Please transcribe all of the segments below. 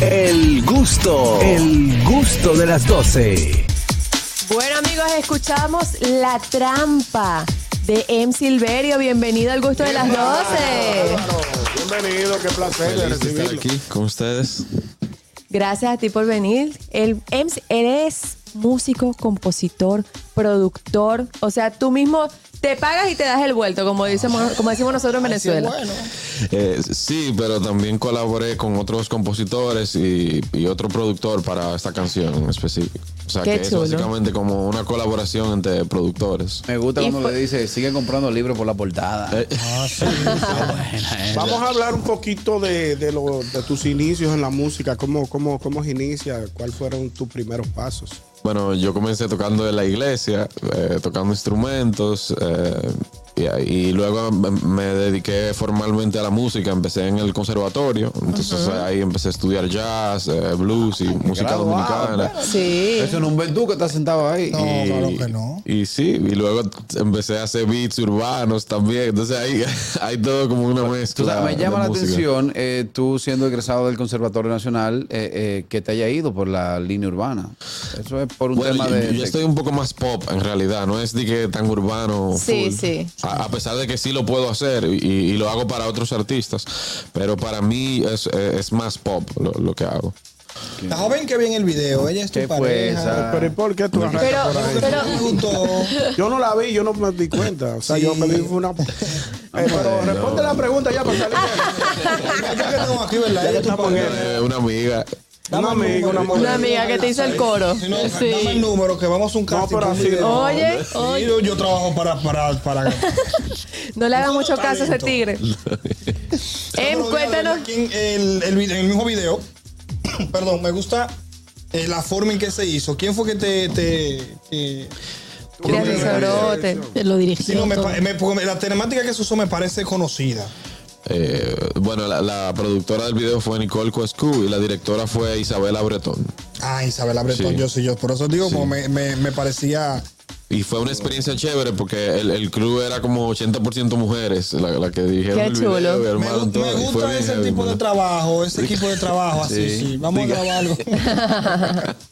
El gusto, el gusto de las 12. Bueno amigos, escuchamos La Trampa de M. Silverio. Bienvenido al gusto de las 12. Bienvenido, qué placer de Feliz de estar recibirlo. aquí con ustedes. Gracias a ti por venir. El, Ems, eres músico, compositor, productor. O sea, tú mismo te pagas y te das el vuelto, como, decimos, como decimos nosotros en Venezuela. Bueno, Eh, sí, pero también colaboré con otros compositores y, y otro productor para esta canción en específico. O sea, Qué que chulo. es básicamente como una colaboración entre productores. Me gusta cuando le dice, sigue comprando libros por la portada. Eh, vamos a hablar un poquito de, de, lo- de tus inicios en la música, cómo, cómo, cómo se inicia, cuáles fueron tus primeros pasos. Bueno, yo comencé tocando en la iglesia, eh, tocando instrumentos, eh, y, y luego me, dediqué formalmente a la música. Empecé en el conservatorio, entonces ahí empecé a estudiar jazz, eh, blues y música Graduado, dominicana. Sí. Eso no es un verdú que está sentado ahí. No, y, claro que no. y sí, y luego empecé a hacer beats urbanos también. Entonces ahí hay todo como una mezcla. sabes, me llama la música. atención, eh, tú siendo egresado del Conservatorio Nacional, eh, eh, que te haya ido por la línea urbana. Eso es por un Bueno, tema yo, de... yo estoy un poco más pop en realidad, no es de que tan urbano. Sí, full. sí. A, a pesar de que sí lo puedo hacer y, y lo hago para otros artistas, pero para mí es, es más pop lo, lo que hago. La joven que vi en el video, ella es tu ¿Qué fue pareja. esa? Pero ¿y por qué tú Pero, por ahí? pero. Yo no la vi, yo no me di cuenta. O sea, Sí. yo me di fue una. Eh, pero responde la pregunta ya para salir. Ya que estamos aquí, ¿verdad? Ella es tu pareja. Eh, una amiga. Una amiga, una mujer. una amiga que te hizo el coro. Si no, dame Sí. el número que vamos a un casting. pero así no. Oye, Sí, oye, yo, yo trabajo para, para, para. no le hagas mucho caso a ese tigre. Em, cuéntanos. aquí en el, el vide- en el mismo video. Perdón, me gusta eh, la forma en que se hizo. ¿Quién fue que te. te que- Te asesoró, te- Lo dirigió. Sí, no, me, me- la temática que se usó me parece conocida. Eh, bueno, la, la productora del video fue Nicole Cuescu y la directora fue Isabela Bretón. Ah, Isabela Bretón, Sí. yo sí, yo. Por eso digo, como me, me, me parecía. Y fue una experiencia chévere porque el, el crew era como 80% mujeres, la, la que dirigieron Qué el video chulo. y Me, me fue gusta ese heavy, tipo de trabajo, ese equipo de trabajo, así, Sí. sí. Vamos Diga. a grabar algo.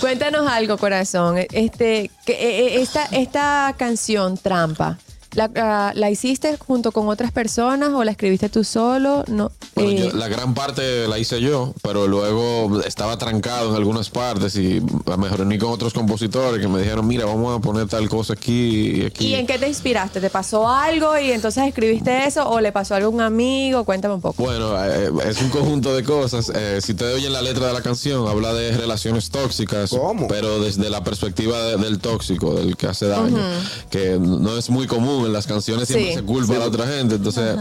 Cuéntanos algo, corazón. Este, que, eh, eh, esta, esta canción, Trampa, ¿la, ah, la hiciste junto con otras personas o la escribiste tú solo? No. Bueno, eh, yo- la gran parte la hice yo, pero luego estaba trancado en algunas partes y me reuní con otros compositores que me dijeron, mira, vamos a poner tal cosa aquí y aquí. ¿Y en qué te inspiraste? ¿Te pasó algo y entonces escribiste eso o le pasó algo a un amigo? Cuéntame un poco. Bueno, eh, es un conjunto de cosas. Eh, si te oyen la letra de la canción, habla de relaciones tóxicas, ¿Cómo? pero desde la perspectiva de- del tóxico, del que hace daño, que no es muy común en las canciones, siempre Sí. se culpa a la otra gente. Entonces,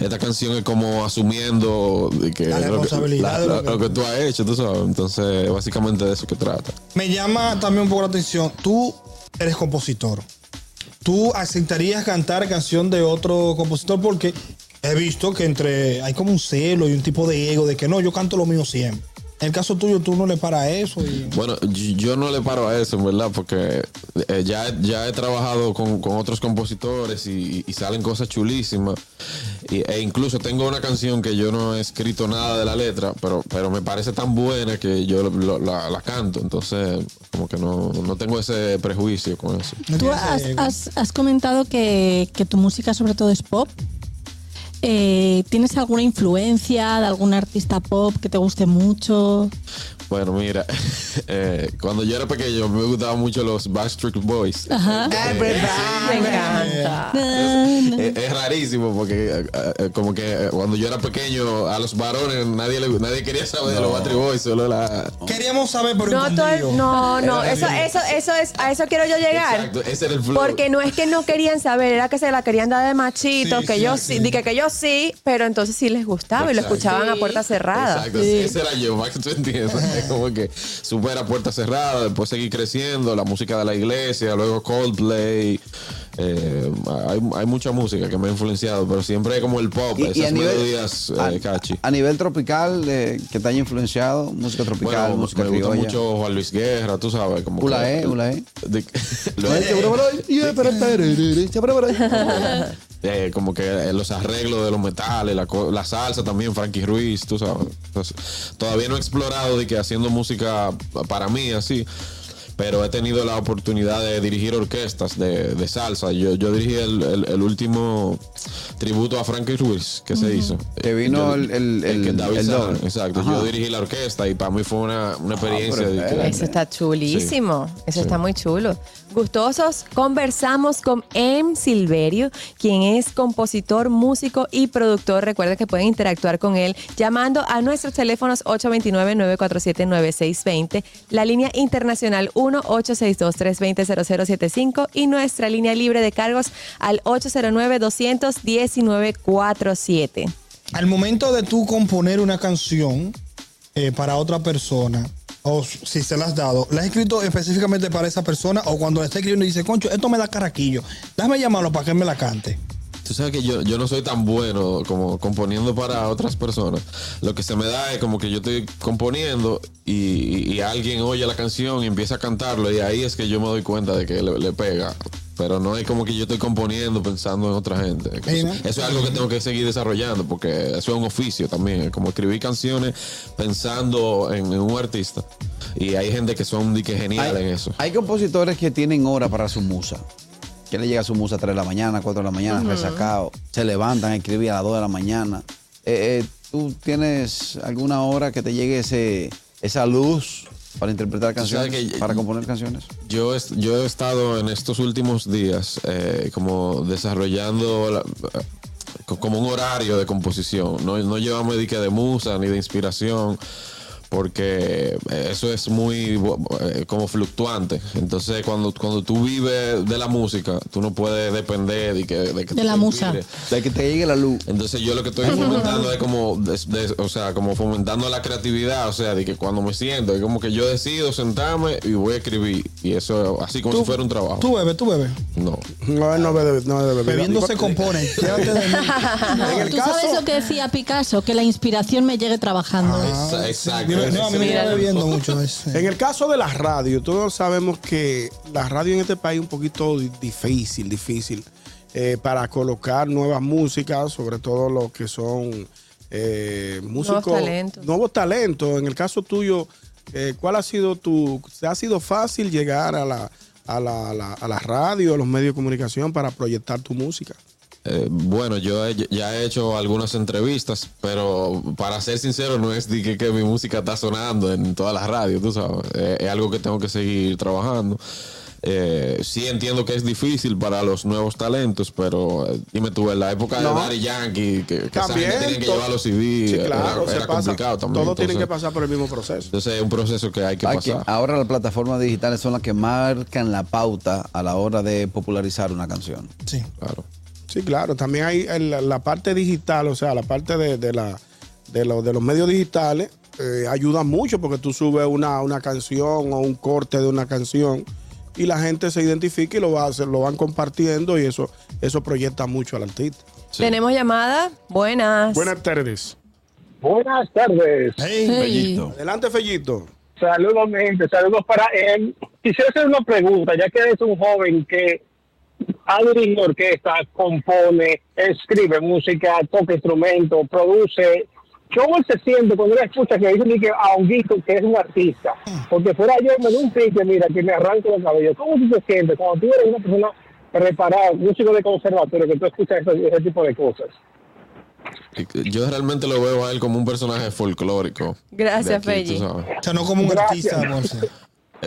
esta canción es como asumiendo de que La lo que- responsabilidad la- de lo lo- que- lo que tú has hecho, tú sabes. Entonces, básicamente de eso que trata. Me llama también un poco la atención. Tú eres compositor. ¿Tú aceptarías cantar canción de otro compositor? Porque he visto que entre hay como un celo y un tipo de ego de que no, yo canto lo mío siempre. En el caso tuyo, tú no le para eso. Y... Bueno, yo no le paro a eso, en verdad, porque eh, ya, ya he trabajado con, con otros compositores y, y salen cosas chulísimas. Y- e incluso tengo una canción que yo no he escrito nada de la letra, pero, pero me parece tan buena que yo lo- lo- la, la canto. Entonces, como que no, no tengo ese prejuicio con eso. Tú has, has- has comentado que, que tu música sobre todo es pop. Eh, ¿Tienes alguna influencia de algún artista pop que te guste mucho? Bueno, mira, eh, cuando yo era pequeño me gustaban mucho los Backstreet Boys. Ajá. Me encanta. Eh, es rarísimo porque eh, eh, como que eh, cuando yo era pequeño a los varones nadie le- nadie quería saber de los Backstreet Boys, solo la Queríamos saber, pero No, todo no, no, eso, eso, eso es, a eso quiero yo llegar. Exacto, ese era el flow. Porque no es que no querían saber, era que se la querían dar de machitos, Sí, que sí, yo sí. sí, di que, que yo sí, pero entonces sí les gustaba y lo escuchaban a puerta cerrada. Exacto, ese era yo, que tú entiendas. Como que supera puerta cerrada, después seguí creciendo, la música de la iglesia, luego Coldplay. eh, hay, hay mucha música que me ha influenciado, pero siempre como el pop, Y- y esas a nivel- melodías eh, a, catchy. a nivel tropical, eh, que te haya influenciado, música tropical, Bueno, música me gusta criolla. mucho Juan Luis Guerra, tú sabes. Como Ulae, Ulae. de- lo- eh, como que eh, los arreglos de los metales, la, la salsa también, Frankie Ruiz, tú sabes. Entonces, todavía no he explorado de que haciendo música para mí así. Pero he tenido la oportunidad de dirigir orquestas de, de salsa. Yo, yo dirigí el, el- el último tributo a Frankie Ruiz que se hizo. Que vino Yo- el- el- que el- David el Sanz, Don. Exacto. Ajá. Yo dirigí la orquesta y para mí fue una, una experiencia. de que- perfecto. Eso está chulísimo. Eso Sí. está muy chulo. Gustosos, conversamos con M. Silverio, quien es compositor, músico y productor. Recuerden que pueden interactuar con él llamando a nuestros teléfonos 829-947-9620, la línea internacional 1-862-320-0075 y nuestra línea libre de cargos al 809-219-47. Al momento de tú componer una canción eh, para otra persona, o si se la has dado, ¿la has escrito específicamente para esa persona? O cuando la está escribiendo y dice, concho, esto me da caraquillo, déjame llamarlo para que me la cante. Tú sabes que yo, yo no soy tan bueno como componiendo para otras personas. Lo que se me da es como que yo estoy componiendo y, alguien oye la canción y empieza a cantarlo y ahí es que yo me doy cuenta de que le pega. Pero no es como que yo estoy componiendo pensando en otra gente. Eso, eso es algo que tengo que seguir desarrollando porque eso es un oficio también. Es como escribir canciones pensando en, en un artista. Y hay gente que son dique genial en eso. hay compositores que tienen hora para su musa. Que le llega su musa a 3 de la mañana, 4 de la mañana, resacado. Se levantan a escribir a las 2 de la mañana. Eh, eh, ¿Tú tienes alguna hora que te llegue ese, esa luz para interpretar canciones? que- para componer canciones. Yo, yo he estado en estos últimos días eh, como desarrollando la- co- como un horario de composición. No, no llevamos de, que de musa ni de inspiración porque eh, eso es muy eh, como fluctuante. Entonces cuando, cuando tú vives de la música, tú no puedes depender de que, de, que De la te musa. De que te llegue la luz. Entonces yo lo que estoy fomentando es como, o sea, como fomentando la creatividad, o sea, de que cuando me siento, es como que yo decido sentarme y voy a escribir y eso así como si fuera un trabajo. Tú bebes, tú bebes. No. No, no bebe, no bebe. Bebiendo se compone. Quédate de mí. En el ¿Tú caso, sabes lo que decía Picasso? Que la inspiración me llegue trabajando. Exa- Exacto. Dime- No, a mí me Mira. está bebiendo mucho. es, en el caso de la radio, todos sabemos que la radio en este país es un poquito di- difícil, difícil eh, para colocar nuevas músicas, sobre todo los que son eh, músicos. talentos. Nuevos talentos. En el caso tuyo, eh, ¿cuál ha sido tu. ¿te ha sido fácil llegar a la, a la, a la, a la radio, a los medios de comunicación para proyectar tu música? Eh, bueno, yo he- ya he hecho algunas entrevistas, pero para ser sincero, no es de que, que mi música está sonando en todas las radios, tú sabes. Eh, es algo que tengo que seguir trabajando. Eh, sí entiendo que es difícil para los nuevos talentos, pero eh, dime tú, en la época No. de Daddy Yankee, que, que esa También. gente tenía que llevar los CD, Sí, era- claro, era, pasa. complicado también. Todos tienen que pasar por el mismo proceso. Entonces es un proceso que hay que pasar. ahora las plataformas digitales son las que marcan la pauta a la hora de popularizar una canción. Sí. Claro. Sí, claro. También hay el- la parte digital, o sea, la parte de, de la, de, lo- de los medios digitales eh, ayuda mucho porque tú subes una, una canción o un corte de una canción y la gente se identifica y lo, va a hacer, lo van compartiendo y eso, eso proyecta mucho al artista. Sí. ¿Tenemos llamada? Buenas. Buenas tardes. Buenas tardes. Hey, Hey. Adelante, Fellito. Saludos, gente. Saludos para él. Quisiera hacer una pregunta, ya que eres un joven que ha dirigido orquesta, compone, escribe música, toca instrumentos, produce. ¿Cómo se siente cuando él escucha que dicen que a Honguito que es un artista? Porque fuera yo me doy un pique, mira, que me arranco los cabellos. ¿Cómo tú te sientes cuando tú eres una persona preparada, músico de conservatorio, que tú escuchas ese, ese tipo de cosas? Yo realmente lo veo a él como un personaje folclórico. Gracias, sabes. O sea, no como un Gracias. artista, Monse.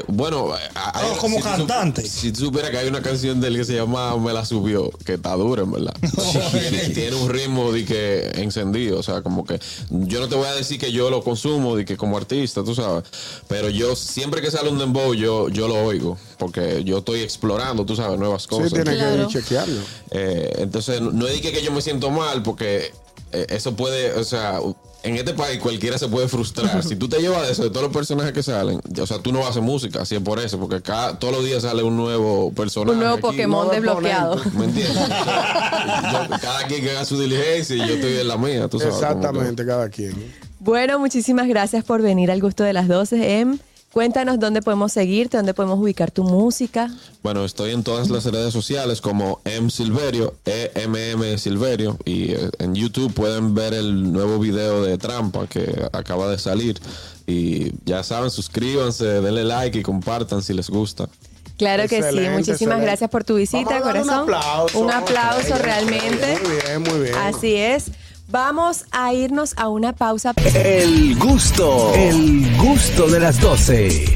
Bueno, No, como cantante. si tú supieras que hay una canción de él que se llama Me la subió, que está dura, en verdad. tiene, tiene un ritmo de que encendido, o sea, como que yo no te voy a decir que yo lo consumo de que como artista, tú sabes, pero yo siempre que sale un dembow yo yo lo oigo, porque yo estoy explorando, tú sabes, nuevas cosas. Sí, tiene Claro. que chequearlo. Eh, entonces, no es de que, que yo me siento mal, porque eh, eso puede, o sea, en este país cualquiera se puede frustrar. si tú te llevas de eso, de todos los personajes que salen, o sea, tú no vas a hacer música, así es por eso, porque cada, todos los días sale un nuevo personaje. Un nuevo aquí. Pokémon desbloqueado. ¿Me entiendes? O sea, yo- cada quien que haga su diligencia y yo estoy en la mía, tú sabes. Exactamente, cada quien. Bueno, muchísimas gracias por venir al gusto de las 12, Em. Cuéntanos dónde podemos seguirte, dónde podemos ubicar tu música. Bueno, estoy en todas las redes sociales como M Silverio, EMM Silverio. Y eh, en YouTube pueden ver el nuevo video de Trampa que acaba de salir. Y ya saben, suscríbanse, denle like y compartan si les gusta. Claro que sí. Muchísimas excelente. gracias por tu visita, Vamos a darle corazón. Un aplauso. Un aplauso realmente. Muy bien, muy bien. Así es. Vamos a irnos a una pausa. El gusto, el gusto de las 12.